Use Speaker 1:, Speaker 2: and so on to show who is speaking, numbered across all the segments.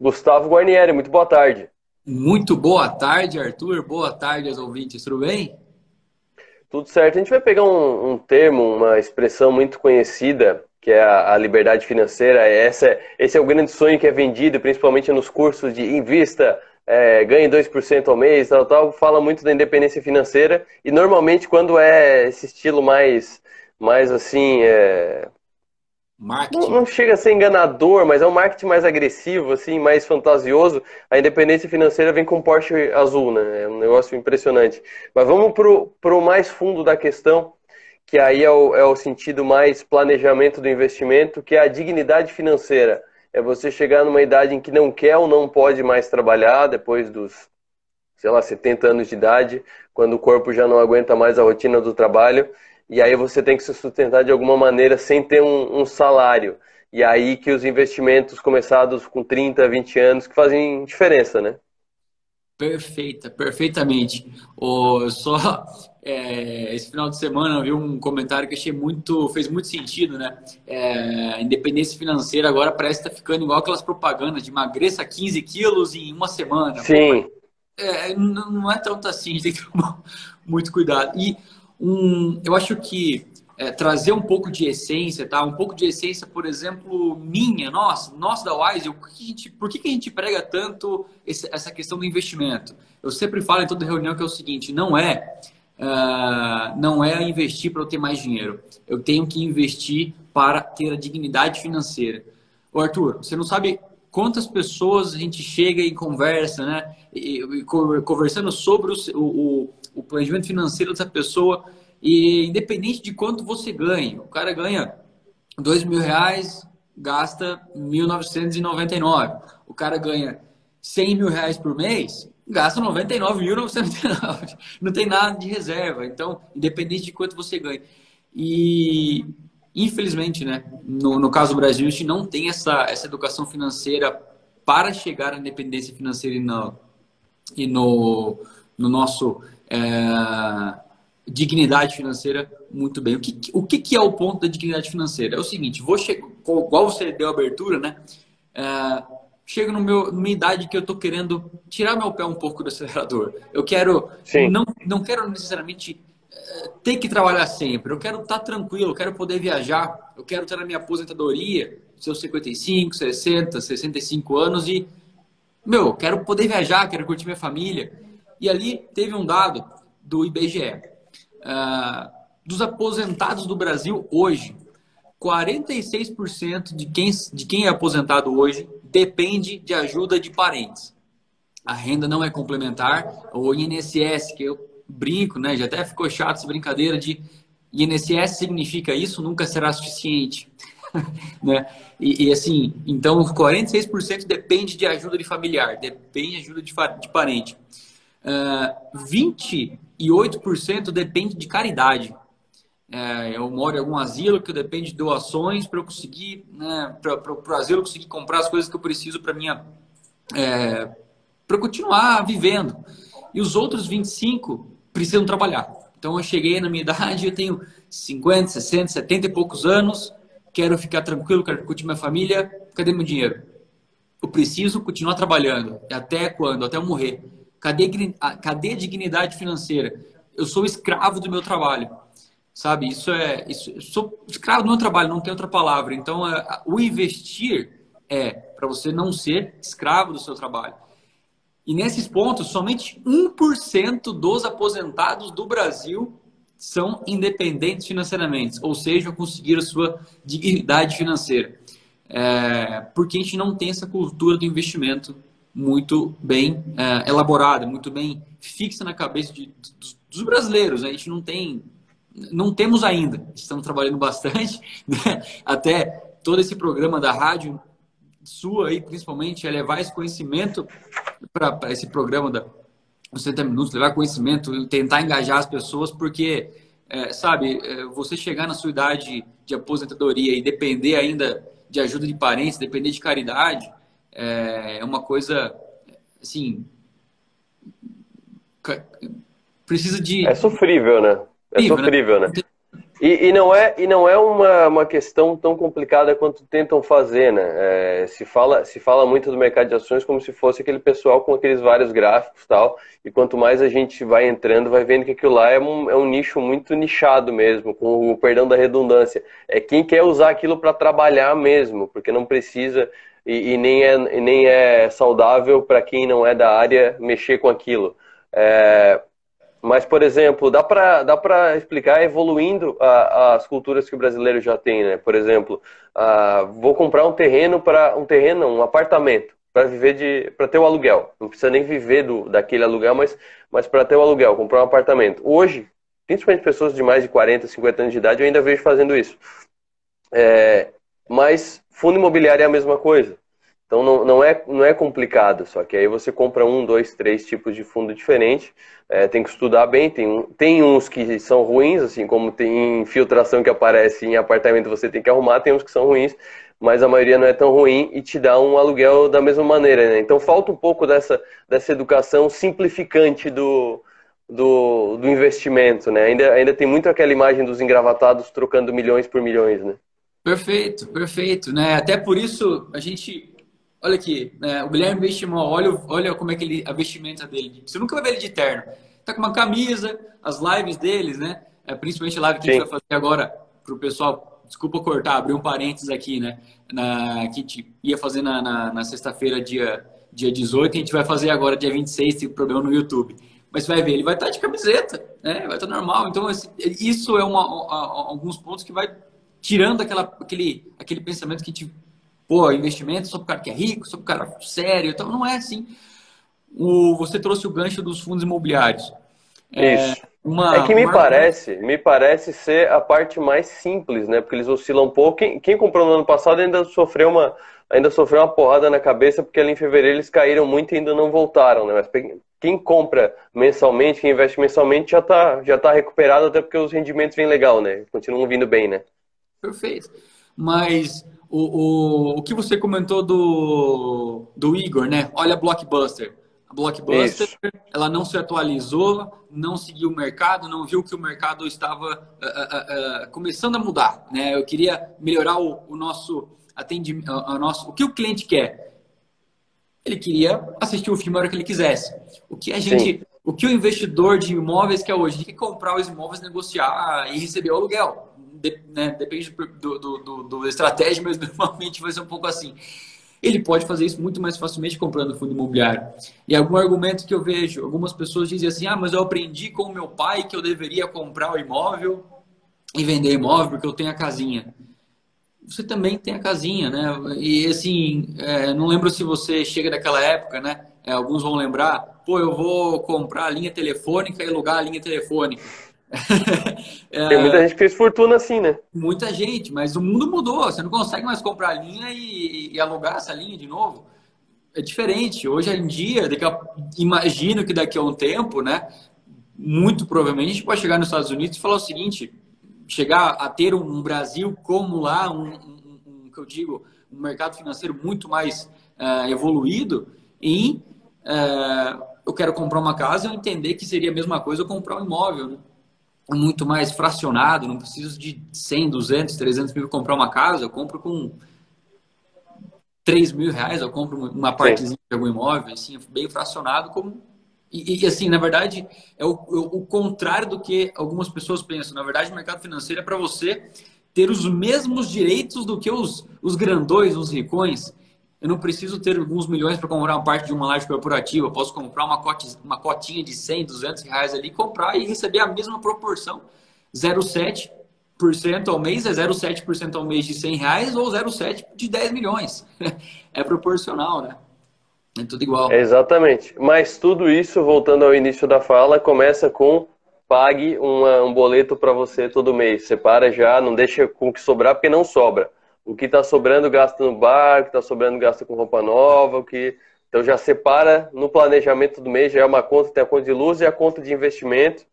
Speaker 1: Gustavo Guarnieri. Muito boa tarde.
Speaker 2: Muito boa tarde, Arthur. Boa tarde aos ouvintes. Tudo bem?
Speaker 1: Tudo certo. A gente vai pegar um, um termo, uma expressão muito conhecida, que é a, a liberdade financeira. Essa, esse é o grande sonho que é vendido, principalmente nos cursos de invista, é, ganhe 2% ao mês, tal, tal. Fala muito da independência financeira. E normalmente, quando é esse estilo mais, mais assim, é,
Speaker 2: Marketing.
Speaker 1: Não, não, chega a ser enganador, mas é um marketing mais agressivo, assim, mais fantasioso. A independência financeira vem com Porsche azul, né? É um negócio impressionante. Mas vamos para o mais fundo da questão, que aí é o, é o sentido mais planejamento do investimento, que é a dignidade financeira. É você chegar numa idade em que não quer ou não pode mais trabalhar, depois dos, sei lá, 70 anos de idade, quando o corpo já não aguenta mais a rotina do trabalho e aí você tem que se sustentar de alguma maneira sem ter um, um, salário. E aí que os investimentos começados com 30, 20 anos que fazem diferença, né?
Speaker 2: Perfeita, perfeitamente. Oh, só é, esse final de semana eu vi um comentário que achei muito, fez muito sentido, né? É, a independência financeira agora parece estar tá ficando igual aquelas propagandas de emagreça 15 quilos em uma semana.
Speaker 1: Sim.
Speaker 2: É, não é tanto assim, a gente tem que tomar muito cuidado. E um, eu acho que é, trazer um pouco de essência, tá? Um pouco de essência, por exemplo, minha, nossa, nossa da Wise, que, gente, por que, a gente prega tanto esse, essa questão do investimento? Eu sempre falo em toda reunião que é o seguinte, não é uh, não é investir para eu ter mais dinheiro. Eu tenho que investir para ter a dignidade financeira. Ô Arthur, você não sabe quantas pessoas a gente chega e conversa, né? E, e, conversando sobre o, o, o planejamento financeiro dessa pessoa e independente de quanto você ganha, o cara ganha dois mil reais, gasta 1.999. O cara ganha 100 mil reais por mês, gasta 99.999. Não tem nada de reserva. Então, independente de quanto você ganha. E, infelizmente, né, no, no caso do Brasil, a gente não tem essa, essa educação financeira para chegar à independência financeira e no, e no, no nosso é, dignidade financeira muito bem. O que, o que é o ponto da dignidade financeira? É o seguinte, vou chegar, igual você deu a abertura, né? É, chego no meu, numa idade que eu estou querendo tirar meu pé um pouco do acelerador. Eu quero, Sim. não, não quero necessariamente é, ter que trabalhar sempre. Eu quero estar tranquilo, eu quero poder viajar, eu quero ter na minha aposentadoria, seus 55, 60, 65 anos e, meu, quero poder viajar, quero curtir minha família. E ali teve um dado do IBGE. Uh, dos aposentados do Brasil hoje, 46% de quem, de quem é aposentado hoje depende de ajuda de parentes. A renda não é complementar, o INSS, que eu brinco, né? Já até ficou chato essa brincadeira de INSS significa isso, nunca será suficiente. né? E, e, assim, então 46% depende de ajuda de familiar, depende de ajuda de, de parente. 28% ah, depende de caridade. É, eu moro em algum asilo que depende de doações para eu conseguir, né, para o asilo conseguir comprar as coisas que eu preciso para minha, é, para continuar vivendo. E os outros 25 precisam trabalhar. Então eu cheguei na minha idade, eu tenho 50, 60, 70 e poucos anos, quero ficar tranquilo, quero curtir minha família, cadê meu dinheiro? Eu preciso continuar trabalhando. Até quando? Até eu morrer. Cadê, cadê a dignidade financeira? Eu sou escravo do meu trabalho. Sabe? Isso é. Isso, sou escravo do meu trabalho, não tem outra palavra. Então, é, o investir é para você não ser escravo do seu trabalho. E nesses pontos, somente 1% dos aposentados do Brasil são independentes financeiramente, ou seja, conseguiram sua dignidade financeira. É, porque a gente não tem essa cultura do investimento muito bem é, elaborada, muito bem fixa na cabeça de, dos, dos, brasileiros. A gente não tem, não temos ainda. Estamos trabalhando bastante, né? até todo esse programa da rádio sua aí, principalmente, é levar esse conhecimento para esse programa da 60 minutos, levar conhecimento tentar engajar as pessoas, porque, é, sabe, é, você chegar na sua idade de aposentadoria e depender ainda de ajuda de parentes, depender de caridade, é, é uma coisa, assim, precisa de...
Speaker 1: É sofrível, né? É sofrível, né? E, e, não é, e não é uma, uma questão tão complicada quanto tentam fazer, né? É, se, fala, se fala muito do mercado de ações como se fosse aquele pessoal com aqueles vários gráficos tal. E quanto mais a gente vai entrando, vai vendo que aquilo lá é um, é um nicho muito nichado mesmo, com o perdão da redundância. É quem quer usar aquilo para trabalhar mesmo, porque não precisa e, e nem, é, e nem é saudável para quem não é da área mexer com aquilo. É, mas, por exemplo, dá para dá explicar evoluindo a, as culturas que o brasileiro já tem, né? Por exemplo, vou comprar um terreno para um terreno, um apartamento para viver de para ter o aluguel. Não precisa nem viver do, daquele aluguel, mas mas para ter o aluguel, comprar um apartamento. Hoje, principalmente pessoas de mais de 40, 50 anos de idade, eu ainda vejo fazendo isso. É, mas fundo imobiliário é a mesma coisa. Então não, não, é, não é complicado, só que aí você compra um, dois, três tipos de fundo diferente, é, tem que estudar bem, tem, tem uns que são ruins, assim como tem infiltração que aparece em apartamento você tem que arrumar, tem uns que são ruins, mas a maioria não é tão ruim e te dá um aluguel da mesma maneira, né? Então falta um pouco dessa, dessa educação simplificante do, do, do investimento, né? Ainda, ainda tem muito aquela imagem dos engravatados trocando milhões por milhões, né?
Speaker 2: Perfeito, perfeito, né? Até por isso a gente Olha aqui, né? o Guilherme Vestimão, olha, olha como é que ele, a vestimenta dele. Você nunca vai ver ele de terno. Tá com uma camisa, as lives deles, né? É, principalmente a live que Sim. a gente vai fazer agora pro pessoal. Desculpa cortar, abrir um parênteses aqui, né? Na, que a gente ia fazer na, na, na sexta-feira, dia, dia 18, e a gente vai fazer agora, dia 26, tem problema no YouTube. Mas você vai ver, ele vai estar tá de camiseta, né? Vai estar tá normal. Então, isso é uma, alguns pontos que vai tirando aquela, aquele, aquele pensamento que a gente pô, investimento só para o cara que é rico, só para o cara sério. Então, não é assim. O, você trouxe o gancho dos fundos imobiliários.
Speaker 1: É, Isso. Uma, é que me uma... parece, me parece ser a parte mais simples, né? Porque eles oscilam um pouco. Quem, quem, comprou no ano passado ainda sofreu uma, ainda sofreu uma porrada na cabeça, porque ali em fevereiro eles caíram muito e ainda não voltaram, né? Mas quem compra mensalmente, quem investe mensalmente já está já tá recuperado, até porque os rendimentos vêm legal, né? Continuam vindo bem, né?
Speaker 2: Perfeito. Mas o, o, o que você comentou do, do Igor, né? Olha a Blockbuster. A Blockbuster, Isso. ela não se atualizou, não seguiu o mercado, não viu que o mercado estava uh, uh, uh, começando a mudar, né? Eu queria melhorar o, o nosso atendimento, o, nosso, o que o cliente quer. Ele queria assistir o filme a hora que ele quisesse. O que a gente, Sim. o que o investidor de imóveis quer hoje? Ele quer comprar os imóveis, negociar e receber o aluguel de, né, depende do, do, do, do estratégia, mas normalmente vai ser um pouco assim. Ele pode fazer isso muito mais facilmente comprando fundo imobiliário. E algum argumento que eu vejo, algumas pessoas dizem assim: ah, mas eu aprendi com o meu pai que eu deveria comprar o imóvel e vender imóvel porque eu tenho a casinha. Você também tem a casinha, né? E assim, é, não lembro se você chega daquela época, né? É, alguns vão lembrar, pô, eu vou comprar a linha telefônica e alugar a linha telefônica.
Speaker 1: é, Tem muita gente que fez fortuna assim, né?
Speaker 2: Muita gente, mas o mundo mudou. Você não consegue mais comprar linha e, e alugar essa linha de novo. É diferente. Hoje em dia, a, imagino que daqui a um tempo, né? Muito provavelmente a gente pode chegar nos Estados Unidos e falar o seguinte: chegar a ter um Brasil como lá, um, um, um que eu digo, um mercado financeiro muito mais uh, evoluído e uh, eu quero comprar uma casa eu entender que seria a mesma coisa eu comprar um imóvel, né? Muito mais fracionado, não preciso de 100, 200, 300 mil comprar uma casa, eu compro com 3 mil reais, eu compro uma partezinha de algum imóvel, assim, bem fracionado, como... E, e assim, na verdade, é o, o contrário do que algumas pessoas pensam. Na verdade, o mercado financeiro é para você ter os mesmos direitos do que os, os grandões, os ricões. Eu não preciso ter alguns milhões para comprar uma parte de uma laje corporativa. Eu posso comprar uma, cote, uma cotinha de 100, 200 reais ali, comprar e receber a mesma proporção. 0,7% ao mês é 0,7% ao mês de 100 reais ou 0,7% de 10 milhões. É proporcional, né? É tudo igual.
Speaker 1: Exatamente. Mas tudo isso, voltando ao início da fala, começa com pague uma, um boleto para você todo mês. Separa já, não deixa com que sobrar, porque não sobra o que está sobrando gasta no bar, o que está sobrando gasta com roupa nova, o que então já separa no planejamento do mês, já é uma conta, tem a conta de luz e a conta de investimento,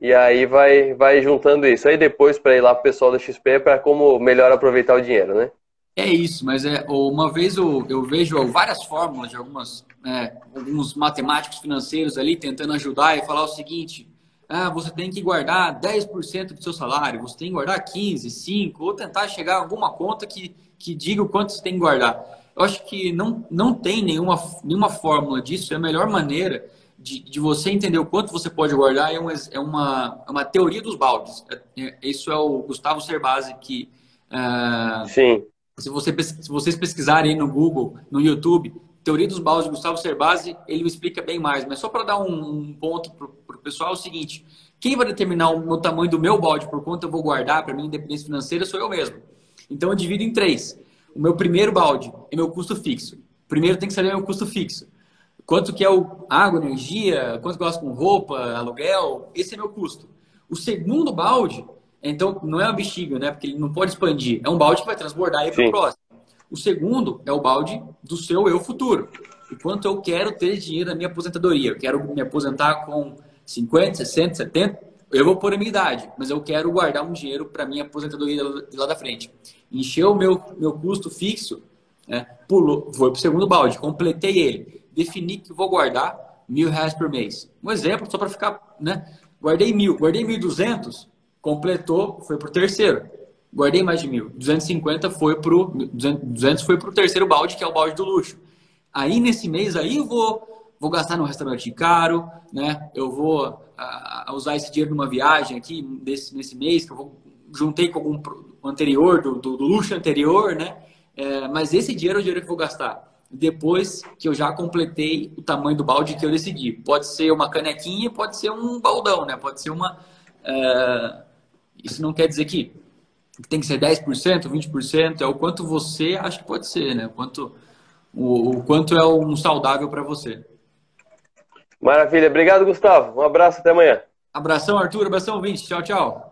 Speaker 1: e aí vai, vai juntando isso. Aí depois para ir lá para o pessoal da XP é para como melhor aproveitar o dinheiro, né?
Speaker 2: É isso, mas é, uma vez eu, eu vejo várias fórmulas de algumas, é, alguns matemáticos financeiros ali tentando ajudar e falar o seguinte: ah, você tem que guardar 10% do seu salário, você tem que guardar 15, 5, ou tentar chegar a alguma conta que, que diga o quanto você tem que guardar. Eu acho que não, não tem nenhuma, nenhuma fórmula disso, é a melhor maneira de, de você entender o quanto você pode guardar é uma, é uma, é uma teoria dos baldes. É, é, isso é o Gustavo Cerbasi que... Uh,
Speaker 1: Sim.
Speaker 2: Se, você, se vocês pesquisarem no Google, no YouTube, Teoria dos Baldes de Gustavo Cerbasi, ele explica bem mais. Mas só para dar um, um ponto para o pessoal é o seguinte: quem vai determinar o, tamanho do meu balde por quanto eu vou guardar para minha independência financeira sou eu mesmo. Então eu divido em três. O meu primeiro balde é meu custo fixo. Primeiro tem que saber meu custo fixo. Quanto que é o água, energia, quanto que eu gasto com roupa, aluguel, esse é meu custo. O segundo balde, então não é uma bexiga, né? Porque ele não pode expandir. É um balde que vai transbordar aí para o próximo. O segundo é o balde do seu eu futuro. O quanto eu quero ter dinheiro na minha aposentadoria. Eu quero me aposentar com 50, 60, 70. Eu vou pôr a minha idade, mas eu quero guardar um dinheiro para minha aposentadoria de lá da frente. Encheu o meu, meu custo fixo, né? Pulou, foi para o segundo balde, completei ele. Defini que vou guardar mil reais por mês. Um exemplo, só para ficar, né? Guardei mil, guardei mil duzentos, completou, foi para o terceiro guardei mais de mil. 250 foi pro 200 foi pro terceiro balde, que é o balde do luxo. Aí nesse mês aí eu vou vou gastar num restaurante caro, né? Eu vou a, usar esse dinheiro numa viagem aqui desse, nesse mês que eu vou, juntei com algum anterior do, do, do luxo anterior, né? É, mas esse dinheiro é o dinheiro que eu vou gastar depois que eu já completei o tamanho do balde que eu decidi. Pode ser uma canequinha, pode ser um baldão, né? Pode ser uma. É... Isso não quer dizer que tem que ser 10%, 20%, é o quanto você acha que pode ser, né? O quanto, o, o quanto é um saudável para você.
Speaker 1: Maravilha. Obrigado, Gustavo. Um abraço, até amanhã.
Speaker 2: Abração, Arthur. Abração, 20. Tchau, tchau.